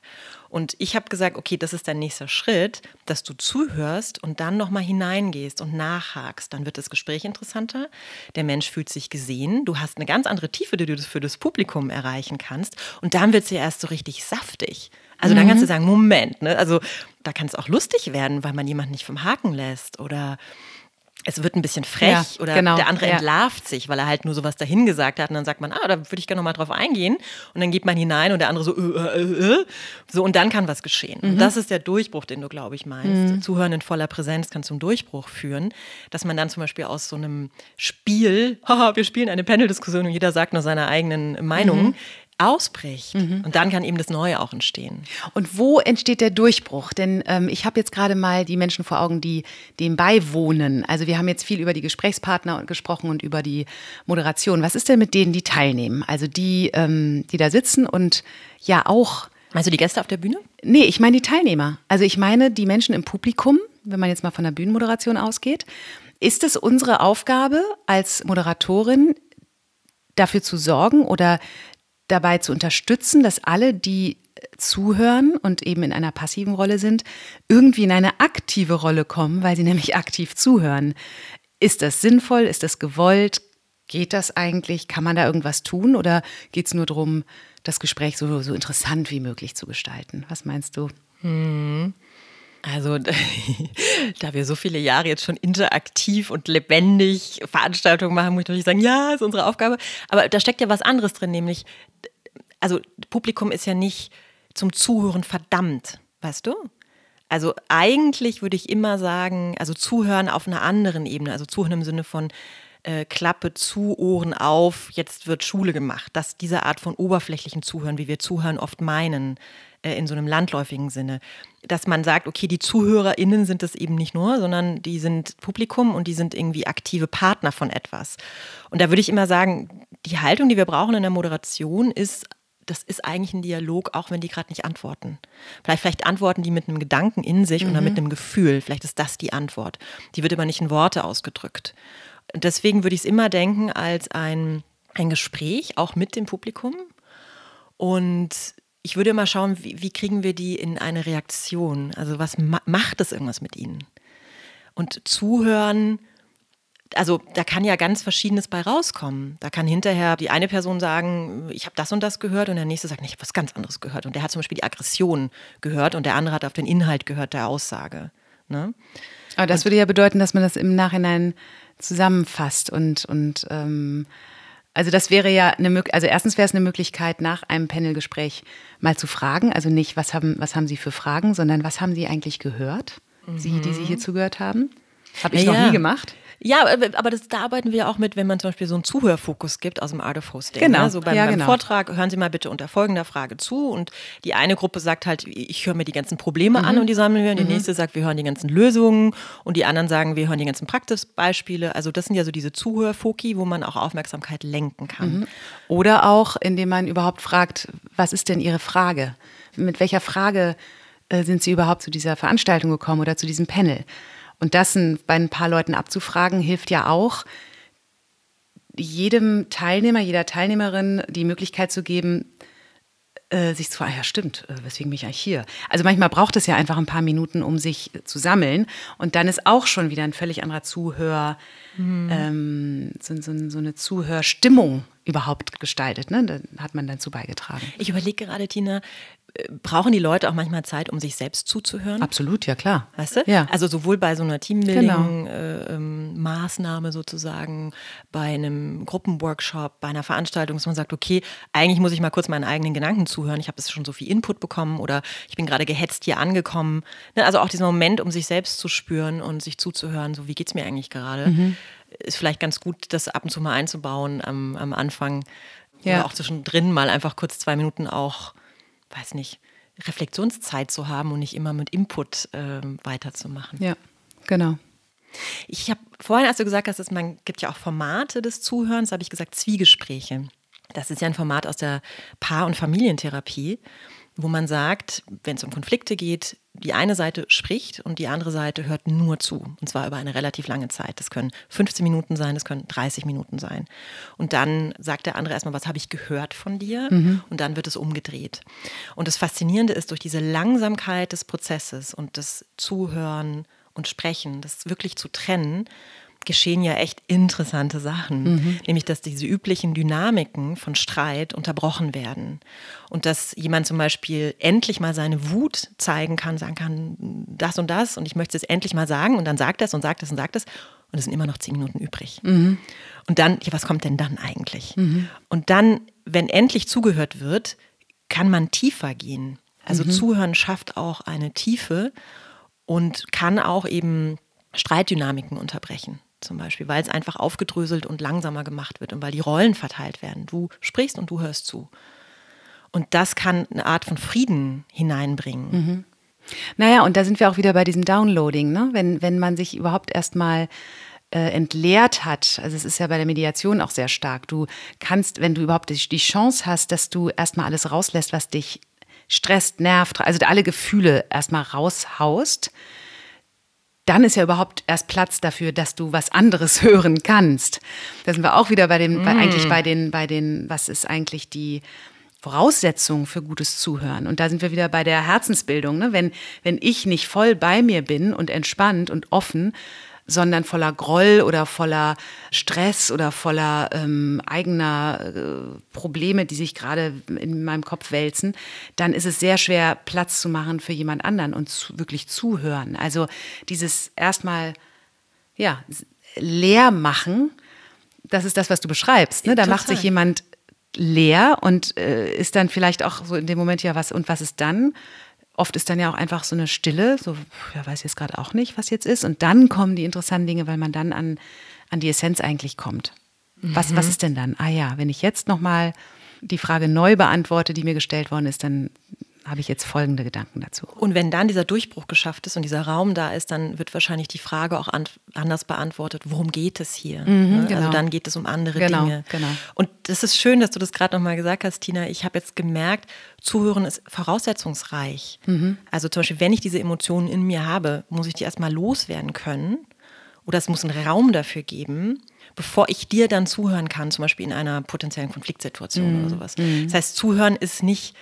Und ich habe gesagt, okay, das ist dein nächster Schritt, dass du zuhörst und dann nochmal hineingehst und nachhakst. Dann wird das Gespräch interessanter. Der Mensch fühlt sich gesehen. Du hast eine ganz andere Tiefe, die du für das Publikum erreichen kannst. Und dann wird sie erst so richtig saftig. Also dann kannst du mhm. sagen, Moment, ne? also da kann es auch lustig werden, weil man jemanden nicht vom Haken lässt oder es wird ein bisschen frech ja, oder genau, der andere ja. entlarvt sich, weil er halt nur sowas dahin gesagt hat und dann sagt man, ah, da würde ich gerne noch mal drauf eingehen und dann geht man hinein und der andere so, äh, äh, äh. äh. so und dann kann was geschehen. Mhm. Und das ist der Durchbruch, den du, glaube ich, meinst. Mhm. Zuhören in voller Präsenz kann zum Durchbruch führen, dass man dann zum Beispiel aus so einem Spiel, haha, wir spielen eine Panel-Diskussion und jeder sagt nur seine eigenen Meinungen, mhm ausbricht. Mhm. Und dann kann eben das Neue auch entstehen. Und wo entsteht der Durchbruch? Denn ähm, ich habe jetzt gerade mal die Menschen vor Augen, die dem beiwohnen. Also wir haben jetzt viel über die Gesprächspartner gesprochen und über die Moderation. Was ist denn mit denen, die teilnehmen? Also die, ähm, die da sitzen und ja auch. Meinst du die Gäste auf der Bühne? Nee, ich meine die Teilnehmer. Also ich meine die Menschen im Publikum, wenn man jetzt mal von der Bühnenmoderation ausgeht. Ist es unsere Aufgabe als Moderatorin, dafür zu sorgen oder dabei zu unterstützen, dass alle, die zuhören und eben in einer passiven Rolle sind, irgendwie in eine aktive Rolle kommen, weil sie nämlich aktiv zuhören. Ist das sinnvoll? Ist das gewollt? Geht das eigentlich? Kann man da irgendwas tun? Oder geht es nur darum, das Gespräch so, so interessant wie möglich zu gestalten? Was meinst du? Hm. Also, da wir so viele Jahre jetzt schon interaktiv und lebendig Veranstaltungen machen, muss ich natürlich sagen, ja, ist unsere Aufgabe. Aber da steckt ja was anderes drin, nämlich, also Publikum ist ja nicht zum Zuhören verdammt, weißt du? Also eigentlich würde ich immer sagen, also zuhören auf einer anderen Ebene, also zuhören im Sinne von äh, Klappe zu, Ohren auf, jetzt wird Schule gemacht. Dass diese Art von oberflächlichen Zuhören, wie wir Zuhören oft meinen, äh, in so einem landläufigen Sinne. Dass man sagt, okay, die ZuhörerInnen sind das eben nicht nur, sondern die sind Publikum und die sind irgendwie aktive Partner von etwas. Und da würde ich immer sagen, die Haltung, die wir brauchen in der Moderation, ist das ist eigentlich ein Dialog, auch wenn die gerade nicht antworten. Vielleicht, vielleicht antworten die mit einem Gedanken in sich mhm. oder mit einem Gefühl. Vielleicht ist das die Antwort. Die wird aber nicht in Worte ausgedrückt. Deswegen würde ich es immer denken als ein, ein Gespräch, auch mit dem Publikum. Und ich würde immer schauen, wie, wie kriegen wir die in eine Reaktion? Also was ma macht das irgendwas mit ihnen? Und zuhören also da kann ja ganz Verschiedenes bei rauskommen. Da kann hinterher die eine Person sagen, ich habe das und das gehört und der nächste sagt, ich habe was ganz anderes gehört. Und der hat zum Beispiel die Aggression gehört und der andere hat auf den Inhalt gehört der Aussage. Ne? Aber das und, würde ja bedeuten, dass man das im Nachhinein zusammenfasst und, und ähm, also das wäre ja eine Möglichkeit, also erstens wäre es eine Möglichkeit, nach einem Panelgespräch mal zu fragen, also nicht, was haben, was haben Sie für Fragen, sondern was haben Sie eigentlich gehört, mhm. Sie, die Sie hier zugehört haben? Habe ich ja, noch nie gemacht. Ja, aber das, da arbeiten wir auch mit, wenn man zum Beispiel so einen Zuhörfokus gibt aus dem Art of Hosting. Genau. Ne? So beim, ja, beim genau. Vortrag hören Sie mal bitte unter folgender Frage zu und die eine Gruppe sagt halt, ich höre mir die ganzen Probleme mhm. an und die sammeln wir und die mhm. nächste sagt, wir hören die ganzen Lösungen und die anderen sagen, wir hören die ganzen Praxisbeispiele. Also das sind ja so diese Zuhörfoki, wo man auch Aufmerksamkeit lenken kann. Mhm. Oder auch, indem man überhaupt fragt, was ist denn Ihre Frage? Mit welcher Frage äh, sind Sie überhaupt zu dieser Veranstaltung gekommen oder zu diesem Panel? Und das bei ein paar Leuten abzufragen, hilft ja auch, jedem Teilnehmer, jeder Teilnehmerin die Möglichkeit zu geben, äh, sich zu, ah ja, stimmt, äh, weswegen bin ich eigentlich hier? Also manchmal braucht es ja einfach ein paar Minuten, um sich zu sammeln. Und dann ist auch schon wieder ein völlig anderer Zuhör, mhm. ähm, so, so, so, eine Zuhörstimmung überhaupt gestaltet. Ne? Da hat man dann zu beigetragen. Ich überlege gerade, Tina, brauchen die Leute auch manchmal Zeit, um sich selbst zuzuhören? Absolut, ja klar. Weißt du? Ja. Also sowohl bei so einer Teambuilding-Maßnahme genau. äh, sozusagen, bei einem Gruppenworkshop, bei einer Veranstaltung, dass man sagt, okay, eigentlich muss ich mal kurz meinen eigenen Gedanken zuhören. Ich habe jetzt schon so viel Input bekommen oder ich bin gerade gehetzt hier angekommen. Ne? Also auch dieser Moment, um sich selbst zu spüren und sich zuzuhören, so wie geht es mir eigentlich gerade, mhm. ist vielleicht ganz gut, das ab und zu mal einzubauen am, am Anfang. Ja. Oder auch zwischendrin mal einfach kurz zwei Minuten auch weiß nicht, Reflexionszeit zu haben und nicht immer mit Input äh, weiterzumachen. Ja, genau. Ich habe vorhin, als du gesagt hast, dass man gibt ja auch Formate des Zuhörens, habe ich gesagt Zwiegespräche. Das ist ja ein Format aus der Paar- und Familientherapie wo man sagt, wenn es um Konflikte geht, die eine Seite spricht und die andere Seite hört nur zu. Und zwar über eine relativ lange Zeit. Das können 15 Minuten sein, das können 30 Minuten sein. Und dann sagt der andere erstmal, was habe ich gehört von dir? Mhm. Und dann wird es umgedreht. Und das Faszinierende ist, durch diese Langsamkeit des Prozesses und das Zuhören und Sprechen, das wirklich zu trennen, geschehen ja echt interessante Sachen. Mhm. Nämlich, dass diese üblichen Dynamiken von Streit unterbrochen werden. Und dass jemand zum Beispiel endlich mal seine Wut zeigen kann, sagen kann, das und das und ich möchte es endlich mal sagen und dann sagt es und sagt es und sagt es und es sind immer noch zehn Minuten übrig. Mhm. Und dann, ja, was kommt denn dann eigentlich? Mhm. Und dann, wenn endlich zugehört wird, kann man tiefer gehen. Also mhm. Zuhören schafft auch eine Tiefe und kann auch eben Streitdynamiken unterbrechen zum Beispiel, weil es einfach aufgedröselt und langsamer gemacht wird und weil die Rollen verteilt werden. Du sprichst und du hörst zu. Und das kann eine Art von Frieden hineinbringen. Mhm. Naja, und da sind wir auch wieder bei diesem Downloading, ne? wenn, wenn man sich überhaupt erstmal äh, entleert hat. Also es ist ja bei der Mediation auch sehr stark. Du kannst, wenn du überhaupt die, Chance hast, dass du erstmal alles rauslässt, was dich stresst, nervt, also alle Gefühle erstmal raushaust, dann ist ja überhaupt erst Platz dafür, dass du was anderes hören kannst. Da sind wir auch wieder bei den, mm. bei, eigentlich bei den, bei den, was ist eigentlich die Voraussetzung für gutes Zuhören? Und da sind wir wieder bei der Herzensbildung. Ne? Wenn, wenn ich nicht voll bei mir bin und entspannt und offen, sondern voller Groll oder voller Stress oder voller ähm, eigener äh, Probleme, die sich gerade in meinem Kopf wälzen, dann ist es sehr schwer, Platz zu machen für jemand anderen und zu, wirklich zuhören. Also dieses erstmal, ja, leer machen, das ist das, was du beschreibst. Ne? Da Total. macht sich jemand leer und äh, ist dann vielleicht auch so in dem Moment, ja, was und was ist dann? Oft ist dann ja auch einfach so eine Stille, so, ja, weiß jetzt gerade auch nicht, was jetzt ist. Und dann kommen die interessanten Dinge, weil man dann an, an die Essenz eigentlich kommt. Was, mhm. was ist denn dann? Ah ja, wenn ich jetzt nochmal die Frage neu beantworte, die mir gestellt worden ist, dann habe ich jetzt folgende Gedanken dazu. Und wenn dann dieser Durchbruch geschafft ist und dieser Raum da ist, dann wird wahrscheinlich die Frage auch an, anders beantwortet, worum geht es hier? Mhm, ne? genau. Also dann geht es um andere genau, Dinge. Genau. Und das ist schön, dass du das gerade nochmal gesagt hast, Tina. Ich habe jetzt gemerkt, Zuhören ist voraussetzungsreich. Mhm. Also zum Beispiel, wenn ich diese Emotionen in mir habe, muss ich die erstmal loswerden können. Oder es muss einen Raum dafür geben, bevor ich dir dann zuhören kann, zum Beispiel in einer potenziellen Konfliktsituation mhm. oder sowas. Mhm. Das heißt, Zuhören ist nicht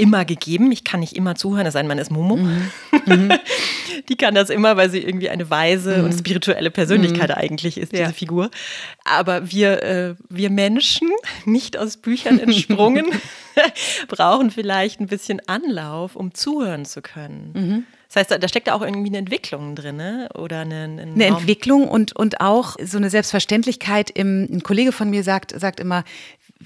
immer gegeben. Ich kann nicht immer zuhören, das sei man ist Momo. Mhm. Mhm. Die kann das immer, weil sie irgendwie eine weise mhm. und spirituelle Persönlichkeit mhm. eigentlich ist, diese ja. Figur. Aber wir, äh, wir Menschen, nicht aus Büchern entsprungen, brauchen vielleicht ein bisschen Anlauf, um zuhören zu können. Mhm. Das heißt, da, steckt ja auch irgendwie eine Entwicklung drin, ne? oder eine, eine, eine Entwicklung und, und auch so eine Selbstverständlichkeit. Im, ein Kollege von mir sagt, sagt immer,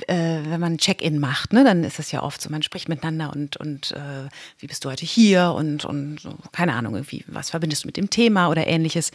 äh, wenn man Check-in macht, ne, dann ist es ja oft so, man spricht miteinander und, und äh, wie bist du heute hier und, und keine Ahnung, irgendwie, was verbindest du mit dem Thema oder ähnliches.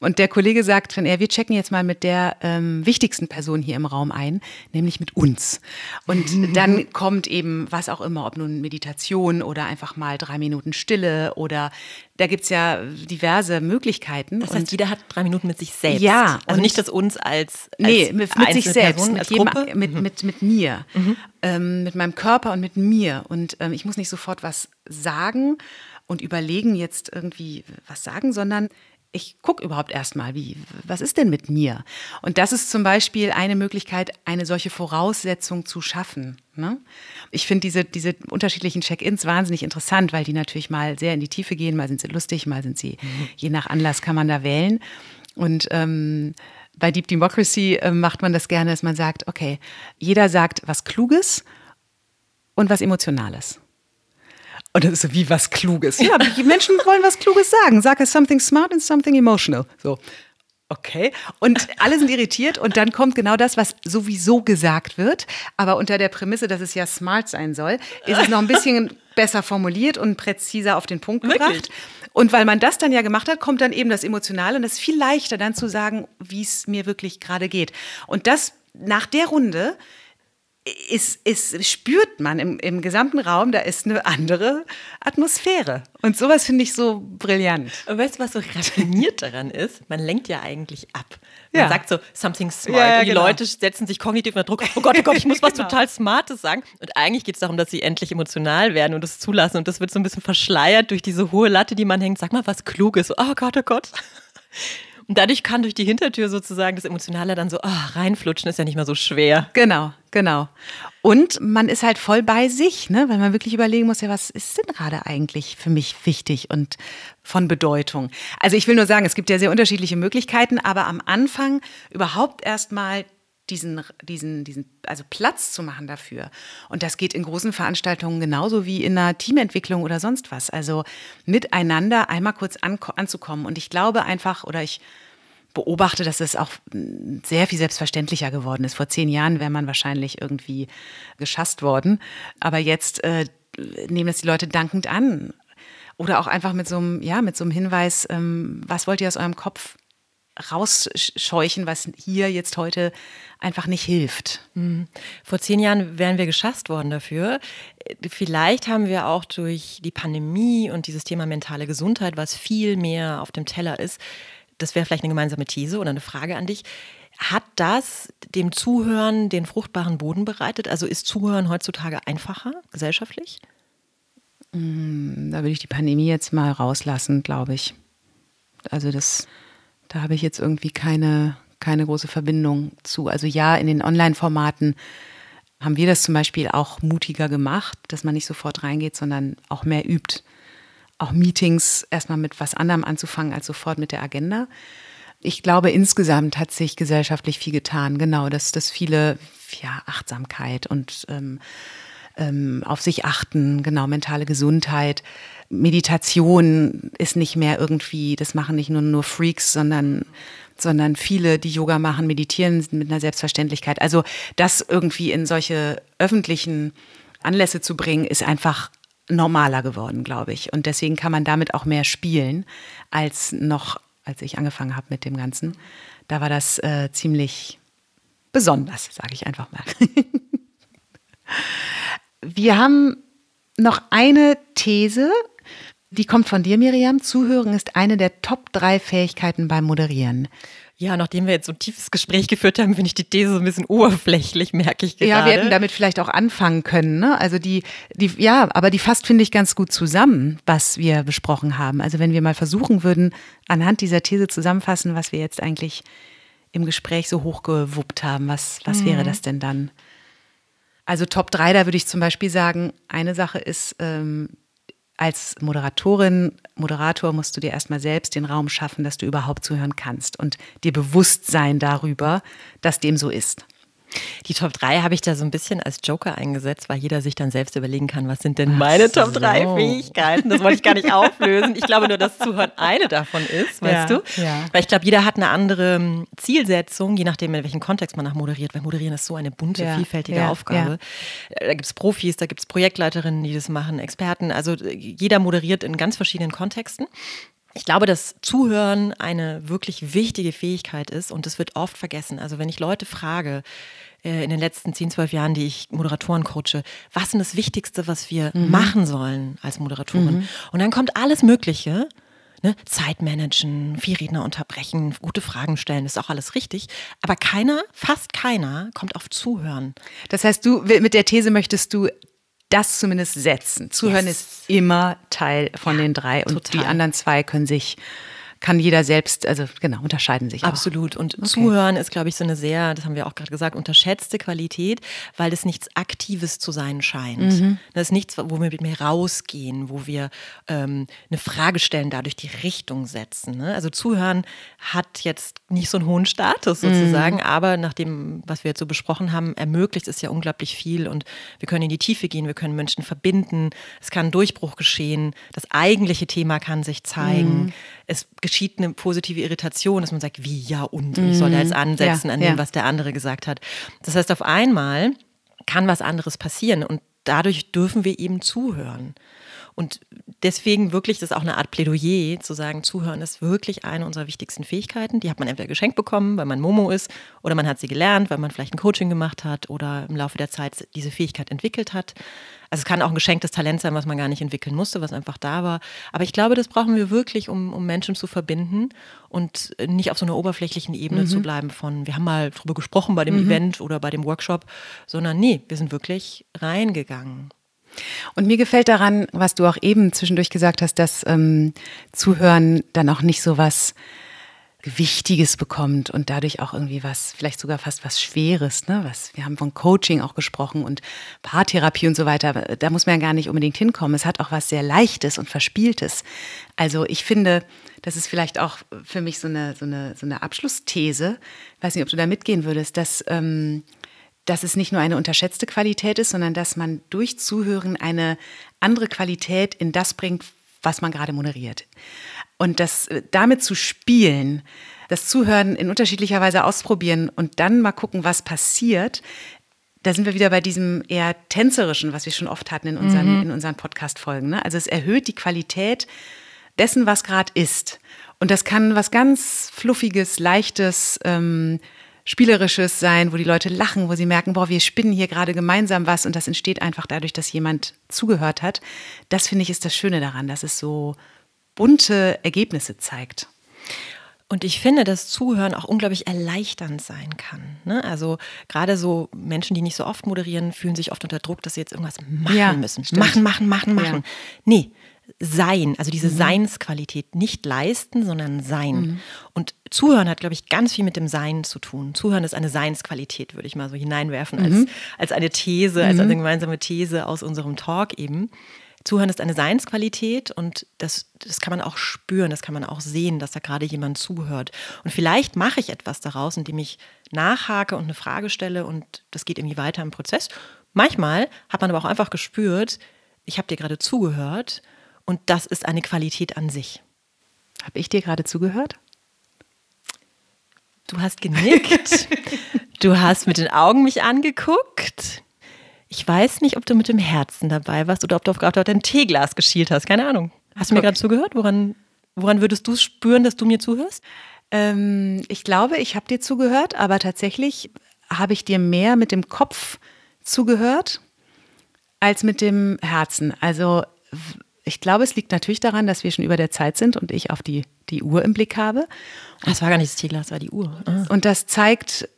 Und der Kollege sagt dann, ja, wir checken jetzt mal mit der ähm, wichtigsten Person hier im Raum ein, nämlich mit uns. Und dann kommt eben was auch immer, ob nun Meditation oder einfach mal drei Minuten Stille oder da gibt's ja diverse Möglichkeiten. Das heißt, und jeder hat drei Minuten mit sich selbst. Ja. Also nicht das uns als, als Nee, mit, mit sich selbst, Person, mit, jedem, mit, mhm. mit, mit mir, mhm. ähm, mit meinem Körper und mit mir. Und ähm, ich muss nicht sofort was sagen und überlegen, jetzt irgendwie was sagen, sondern ich gucke überhaupt erstmal, wie, was ist denn mit mir? Und das ist zum Beispiel eine Möglichkeit, eine solche Voraussetzung zu schaffen. Ne? Ich finde diese, diese unterschiedlichen Check-ins wahnsinnig interessant, weil die natürlich mal sehr in die Tiefe gehen, mal sind sie lustig, mal sind sie, mhm. je nach Anlass kann man da wählen. Und ähm, bei Deep Democracy äh, macht man das gerne, dass man sagt, okay, jeder sagt was Kluges und was Emotionales. Und das ist so wie was Kluges. Ja, die Menschen wollen was Kluges sagen. Sag es something smart and something emotional. So. Okay. Und alle sind irritiert und dann kommt genau das, was sowieso gesagt wird. Aber unter der Prämisse, dass es ja smart sein soll, ist es noch ein bisschen besser formuliert und präziser auf den Punkt gebracht. Wirklich? Und weil man das dann ja gemacht hat, kommt dann eben das Emotionale und es ist viel leichter dann zu sagen, wie es mir wirklich gerade geht. Und das nach der Runde ist, ist, spürt man im, im gesamten Raum, da ist eine andere Atmosphäre. Und sowas finde ich so brillant. Und weißt du, was so raffiniert daran ist? Man lenkt ja eigentlich ab. Man ja. sagt so, something smart. Ja, ja, und die genau. Leute setzen sich kognitiv unter Druck. Oh Gott, oh Gott, ich muss was genau. total Smartes sagen. Und eigentlich geht es darum, dass sie endlich emotional werden und das zulassen. Und das wird so ein bisschen verschleiert durch diese hohe Latte, die man hängt. Sag mal was Kluges. Oh Gott, oh Gott. Und dadurch kann durch die Hintertür sozusagen das Emotionale dann so oh, reinflutschen, ist ja nicht mehr so schwer. Genau, genau. Und man ist halt voll bei sich, ne? weil man wirklich überlegen muss, ja, was ist denn gerade eigentlich für mich wichtig und von Bedeutung? Also ich will nur sagen, es gibt ja sehr unterschiedliche Möglichkeiten, aber am Anfang überhaupt erstmal diesen, diesen, diesen, also Platz zu machen dafür. Und das geht in großen Veranstaltungen genauso wie in einer Teamentwicklung oder sonst was. Also miteinander einmal kurz an, anzukommen. Und ich glaube einfach, oder ich beobachte, dass es auch sehr viel selbstverständlicher geworden ist. Vor zehn Jahren wäre man wahrscheinlich irgendwie geschasst worden. Aber jetzt äh, nehmen es die Leute dankend an. Oder auch einfach mit so einem, ja, mit so einem Hinweis, ähm, was wollt ihr aus eurem Kopf rausscheuchen, was hier jetzt heute einfach nicht hilft. Mhm. Vor zehn Jahren wären wir geschasst worden dafür. Vielleicht haben wir auch durch die Pandemie und dieses Thema mentale Gesundheit, was viel mehr auf dem Teller ist, das wäre vielleicht eine gemeinsame These oder eine Frage an dich. Hat das dem Zuhören den fruchtbaren Boden bereitet? Also ist Zuhören heutzutage einfacher gesellschaftlich? Mm, da würde ich die Pandemie jetzt mal rauslassen, glaube ich. Also das da habe ich jetzt irgendwie keine, keine große Verbindung zu. Also ja, in den Online-Formaten haben wir das zum Beispiel auch mutiger gemacht, dass man nicht sofort reingeht, sondern auch mehr übt. Auch Meetings erstmal mit was anderem anzufangen als sofort mit der Agenda. Ich glaube, insgesamt hat sich gesellschaftlich viel getan. Genau, dass das viele, ja, Achtsamkeit und ähm, ähm, auf sich achten, genau, mentale Gesundheit. Meditation ist nicht mehr irgendwie, das machen nicht nur, nur Freaks, sondern sondern viele, die Yoga machen, meditieren mit einer Selbstverständlichkeit. Also das irgendwie in solche öffentlichen Anlässe zu bringen, ist einfach normaler geworden, glaube ich. Und deswegen kann man damit auch mehr spielen als noch, als ich angefangen habe mit dem Ganzen. Da war das äh, ziemlich besonders, sage ich einfach mal. Wir haben noch eine These, die kommt von dir, Miriam. Zuhören ist eine der Top drei Fähigkeiten beim Moderieren. Ja, nachdem wir jetzt so ein tiefes Gespräch geführt haben, finde ich die These so ein bisschen oberflächlich, merke ich gerade. Ja, wir hätten damit vielleicht auch anfangen können. Ne? Also die, die, ja, aber die fasst, finde ich, ganz gut zusammen, was wir besprochen haben. Also wenn wir mal versuchen würden, anhand dieser These zusammenfassen, was wir jetzt eigentlich im Gespräch so hochgewuppt haben, was, was mhm. wäre das denn dann? Also Top 3, da würde ich zum Beispiel sagen, eine Sache ist, ähm, als Moderatorin, Moderator musst du dir erstmal selbst den Raum schaffen, dass du überhaupt zuhören kannst und dir bewusst sein darüber, dass dem so ist. Die Top 3 habe ich da so ein bisschen als Joker eingesetzt, weil jeder sich dann selbst überlegen kann, was sind denn meine so. Top 3 Fähigkeiten? Das wollte ich gar nicht auflösen. Ich glaube nur, dass Zuhören eine davon ist, weißt ja, du? Ja. Weil ich glaube, jeder hat eine andere ähm, Zielsetzung, je nachdem, in welchem Kontext man nach moderiert, weil moderieren ist so eine bunte, ja, vielfältige Aufgabe. Da gibt es Profis, da gibt es Projektleiterinnen, die das machen, Experten. Also jeder moderiert in ganz verschiedenen Kontexten. Ich glaube, dass Zuhören eine wirklich wichtige Fähigkeit ist und das wird oft vergessen. Also wenn ich Leute frage, äh, in den letzten 10, 12 Jahren, die ich Moderatoren coache, was ist das Wichtigste, was wir mhm. machen sollen als Moderatoren? Mhm. Und dann kommt alles Mögliche. Ne? Zeit managen, viel Redner unterbrechen, gute Fragen stellen, ist auch alles richtig. Aber keiner, fast keiner, kommt auf Zuhören. Das heißt, du mit der These möchtest du das zumindest setzen. Zuhören yes. ist immer Teil von ja, den drei und total. die anderen zwei können sich kann jeder selbst, also genau, unterscheiden sich. Absolut. Auch. Und okay. Zuhören ist, glaube ich, so eine sehr, das haben wir auch gerade gesagt, unterschätzte Qualität, weil es nichts Aktives zu sein scheint. Mhm. Das ist nichts, wo wir mit mir rausgehen, wo wir ähm, eine Frage stellen, dadurch die Richtung setzen. Ne? Also Zuhören hat jetzt nicht so einen hohen Status sozusagen, mhm. aber nach dem, was wir jetzt so besprochen haben, ermöglicht es ja unglaublich viel und wir können in die Tiefe gehen, wir können Menschen verbinden, es kann ein Durchbruch geschehen, das eigentliche Thema kann sich zeigen. Mhm. Es geschieht eine positive Irritation, dass man sagt, wie, ja und, und ich soll da jetzt mhm. ansetzen ja, an dem, ja. was der andere gesagt hat. Das heißt, auf einmal kann was anderes passieren und dadurch dürfen wir eben zuhören. Und deswegen wirklich, das ist auch eine Art Plädoyer, zu sagen, zuhören ist wirklich eine unserer wichtigsten Fähigkeiten. Die hat man entweder geschenkt bekommen, weil man Momo ist, oder man hat sie gelernt, weil man vielleicht ein Coaching gemacht hat oder im Laufe der Zeit diese Fähigkeit entwickelt hat. Also es kann auch ein geschenktes Talent sein, was man gar nicht entwickeln musste, was einfach da war. Aber ich glaube, das brauchen wir wirklich, um, um Menschen zu verbinden und nicht auf so einer oberflächlichen Ebene mhm. zu bleiben von, wir haben mal drüber gesprochen bei dem mhm. Event oder bei dem Workshop, sondern nee, wir sind wirklich reingegangen. Und mir gefällt daran, was du auch eben zwischendurch gesagt hast, dass ähm, Zuhören dann auch nicht so was Wichtiges bekommt und dadurch auch irgendwie was, vielleicht sogar fast was Schweres. Ne? Was, wir haben von Coaching auch gesprochen und Paartherapie und so weiter. Da muss man ja gar nicht unbedingt hinkommen. Es hat auch was sehr Leichtes und Verspieltes. Also ich finde, das ist vielleicht auch für mich so eine, so eine, so eine Abschlussthese. Ich weiß nicht, ob du da mitgehen würdest, dass ähm, dass es nicht nur eine unterschätzte Qualität ist, sondern dass man durch Zuhören eine andere Qualität in das bringt, was man gerade moderiert. Und das äh, damit zu spielen, das Zuhören in unterschiedlicher Weise ausprobieren und dann mal gucken, was passiert, da sind wir wieder bei diesem eher tänzerischen, was wir schon oft hatten in unseren, mhm. in unseren Podcast-Folgen. Ne? Also es erhöht die Qualität dessen, was gerade ist. Und das kann was ganz Fluffiges, Leichtes, ähm, Spielerisches sein, wo die Leute lachen, wo sie merken, boah, wir spinnen hier gerade gemeinsam was und das entsteht einfach dadurch, dass jemand zugehört hat. Das finde ich ist das Schöne daran, dass es so bunte Ergebnisse zeigt. Und ich finde, dass Zuhören auch unglaublich erleichternd sein kann. Ne? Also gerade so Menschen, die nicht so oft moderieren, fühlen sich oft unter Druck, dass sie jetzt irgendwas machen ja, müssen. Stimmt. Machen, machen, machen, machen. Ja. Nee, sein, also diese mhm. Seinsqualität, nicht leisten, sondern sein. Mhm. Und Zuhören hat, glaube ich, ganz viel mit dem Sein zu tun. Zuhören ist eine Seinsqualität, würde ich mal so hineinwerfen, als, mhm. als eine These, als eine mhm. gemeinsame These aus unserem Talk eben. Zuhören ist eine Seinsqualität und das, das kann man auch spüren, das kann man auch sehen, dass da gerade jemand zuhört. Und vielleicht mache ich etwas daraus, indem ich nachhake und eine Frage stelle und das geht irgendwie weiter im Prozess. Manchmal hat man aber auch einfach gespürt, ich habe dir gerade zugehört und das ist eine Qualität an sich. Habe ich dir gerade zugehört? Du hast genickt. du hast mit den Augen mich angeguckt. Ich weiß nicht, ob du mit dem Herzen dabei warst oder ob du auf, auf dein Teeglas geschielt hast. Keine Ahnung. Hast du mir okay. gerade zugehört? Woran, woran würdest du spüren, dass du mir zuhörst? Ähm, ich glaube, ich habe dir zugehört, aber tatsächlich habe ich dir mehr mit dem Kopf zugehört als mit dem Herzen. Also ich glaube, es liegt natürlich daran, dass wir schon über der Zeit sind und ich auf die, die Uhr im Blick habe. Das war gar nicht das Tegler, das war die Uhr. Ah. Und das zeigt,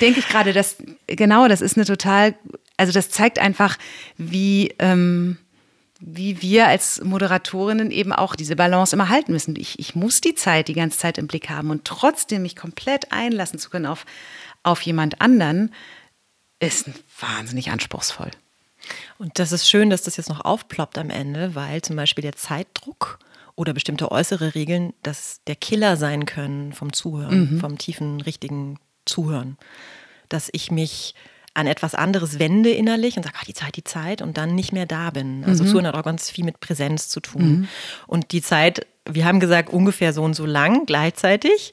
denke ich gerade, dass genau, das ist eine total, also das zeigt einfach, wie, ähm, wie wir als Moderatorinnen eben auch diese Balance immer halten müssen. Ich, ich muss die Zeit die ganze Zeit im Blick haben und trotzdem mich komplett einlassen zu können auf, auf jemand anderen, ist wahnsinnig anspruchsvoll. Und das ist schön, dass das jetzt noch aufploppt am Ende, weil zum Beispiel der Zeitdruck oder bestimmte äußere Regeln, dass der Killer sein können vom Zuhören, mhm. vom tiefen, richtigen Zuhören. Dass ich mich an etwas anderes wende innerlich und sage, ach, die Zeit, die Zeit und dann nicht mehr da bin. Also mhm. Zuhören hat auch ganz viel mit Präsenz zu tun. Mhm. Und die Zeit, wir haben gesagt, ungefähr so und so lang gleichzeitig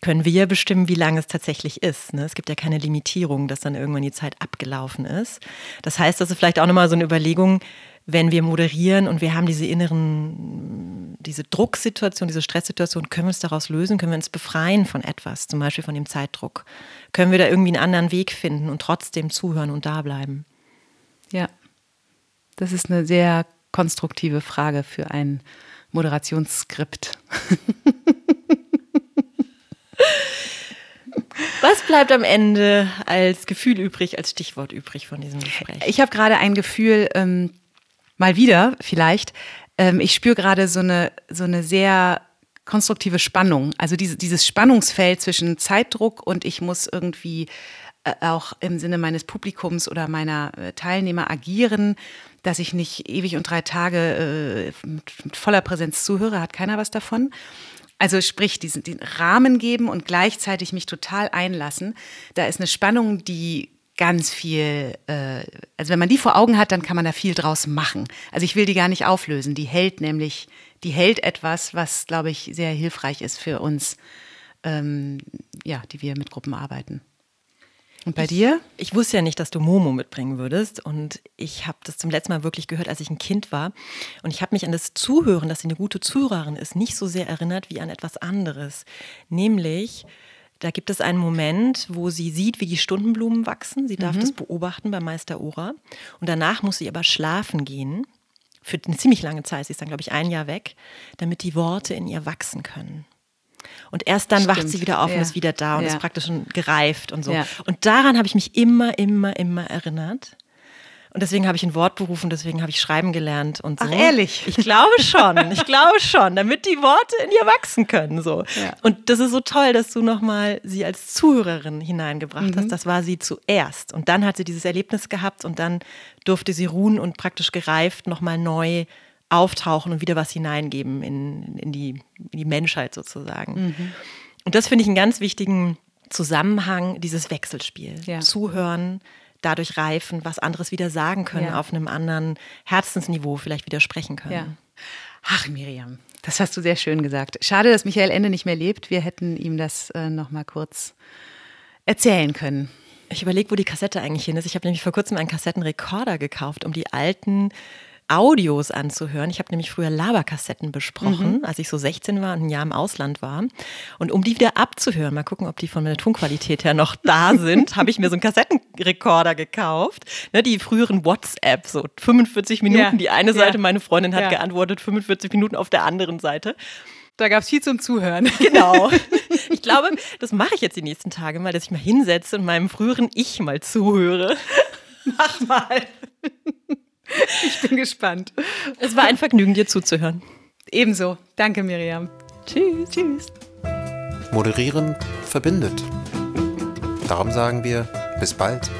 können wir bestimmen, wie lange es tatsächlich ist. Ne? Es gibt ja keine Limitierung, dass dann irgendwann die Zeit abgelaufen ist. Das heißt, das ist vielleicht auch nochmal so eine Überlegung, wenn wir moderieren und wir haben diese inneren, diese Drucksituation, diese Stresssituation, können wir uns daraus lösen, können wir uns befreien von etwas, zum Beispiel von dem Zeitdruck? Können wir da irgendwie einen anderen Weg finden und trotzdem zuhören und da bleiben? Ja, das ist eine sehr konstruktive Frage für ein Moderationsskript. Was bleibt am Ende als Gefühl übrig, als Stichwort übrig von diesem Gespräch? Ich habe gerade ein Gefühl, ähm, mal wieder vielleicht, ähm, ich spüre gerade so eine, so eine sehr konstruktive Spannung. Also diese, dieses Spannungsfeld zwischen Zeitdruck und ich muss irgendwie äh, auch im Sinne meines Publikums oder meiner äh, Teilnehmer agieren, dass ich nicht ewig und drei Tage äh, mit voller Präsenz zuhöre, hat keiner was davon. Also sprich, diesen, den Rahmen geben und gleichzeitig mich total einlassen. Da ist eine Spannung, die ganz viel, äh, also wenn man die vor Augen hat, dann kann man da viel draus machen. Also ich will die gar nicht auflösen. Die hält nämlich, die hält etwas, was, glaube ich, sehr hilfreich ist für uns, ähm, ja, die wir mit Gruppen arbeiten. Und bei ich, dir? Ich wusste ja nicht, dass du Momo mitbringen würdest. Und ich habe das zum letzten Mal wirklich gehört, als ich ein Kind war. Und ich habe mich an das Zuhören, dass sie eine gute Zuhörerin ist, nicht so sehr erinnert wie an etwas anderes. Nämlich, da gibt es einen Moment, wo sie sieht, wie die Stundenblumen wachsen. Sie darf mhm. das beobachten bei Meister Ora. Und danach muss sie aber schlafen gehen. Für eine ziemlich lange Zeit. Sie ist dann, glaube ich, ein Jahr weg, damit die Worte in ihr wachsen können. Und erst dann Stimmt. wacht sie wieder auf ja. und ist wieder da und ja. ist praktisch schon gereift und so. Ja. Und daran habe ich mich immer, immer, immer erinnert. Und deswegen habe ich ein Wort berufen, deswegen habe ich schreiben gelernt und so. Ach, ehrlich? Ich glaube schon, ich glaube schon, damit die Worte in ihr wachsen können. So. Ja. Und das ist so toll, dass du nochmal sie als Zuhörerin hineingebracht mhm. hast. Das war sie zuerst. Und dann hat sie dieses Erlebnis gehabt und dann durfte sie ruhen und praktisch gereift nochmal neu auftauchen und wieder was hineingeben in, in, die, in die Menschheit sozusagen. Mhm. Und das finde ich einen ganz wichtigen Zusammenhang, dieses Wechselspiel. Ja. Zuhören, dadurch reifen, was anderes wieder sagen können, ja. auf einem anderen Herzensniveau vielleicht widersprechen können. Ja. Ach, Miriam, das hast du sehr schön gesagt. Schade, dass Michael Ende nicht mehr lebt. Wir hätten ihm das äh, noch mal kurz erzählen können. Ich überlege, wo die Kassette eigentlich hin ist. Ich habe nämlich vor kurzem einen Kassettenrekorder gekauft, um die alten Audios anzuhören. Ich habe nämlich früher Laberkassetten besprochen, mhm. als ich so 16 war und ein Jahr im Ausland war. Und um die wieder abzuhören, mal gucken, ob die von der Tonqualität her noch da sind, habe ich mir so einen Kassettenrekorder gekauft. Ne, die früheren WhatsApp, so 45 Minuten ja. die eine Seite, ja. meine Freundin hat ja. geantwortet, 45 Minuten auf der anderen Seite. Da gab es viel zum Zuhören. Genau. Ich glaube, das mache ich jetzt die nächsten Tage mal, dass ich mal hinsetze und meinem früheren Ich mal zuhöre. Mach mal. Ich bin gespannt. Es war ein Vergnügen, dir zuzuhören. Ebenso. Danke, Miriam. Tschüss. Tschüss. Moderieren verbindet. Darum sagen wir bis bald.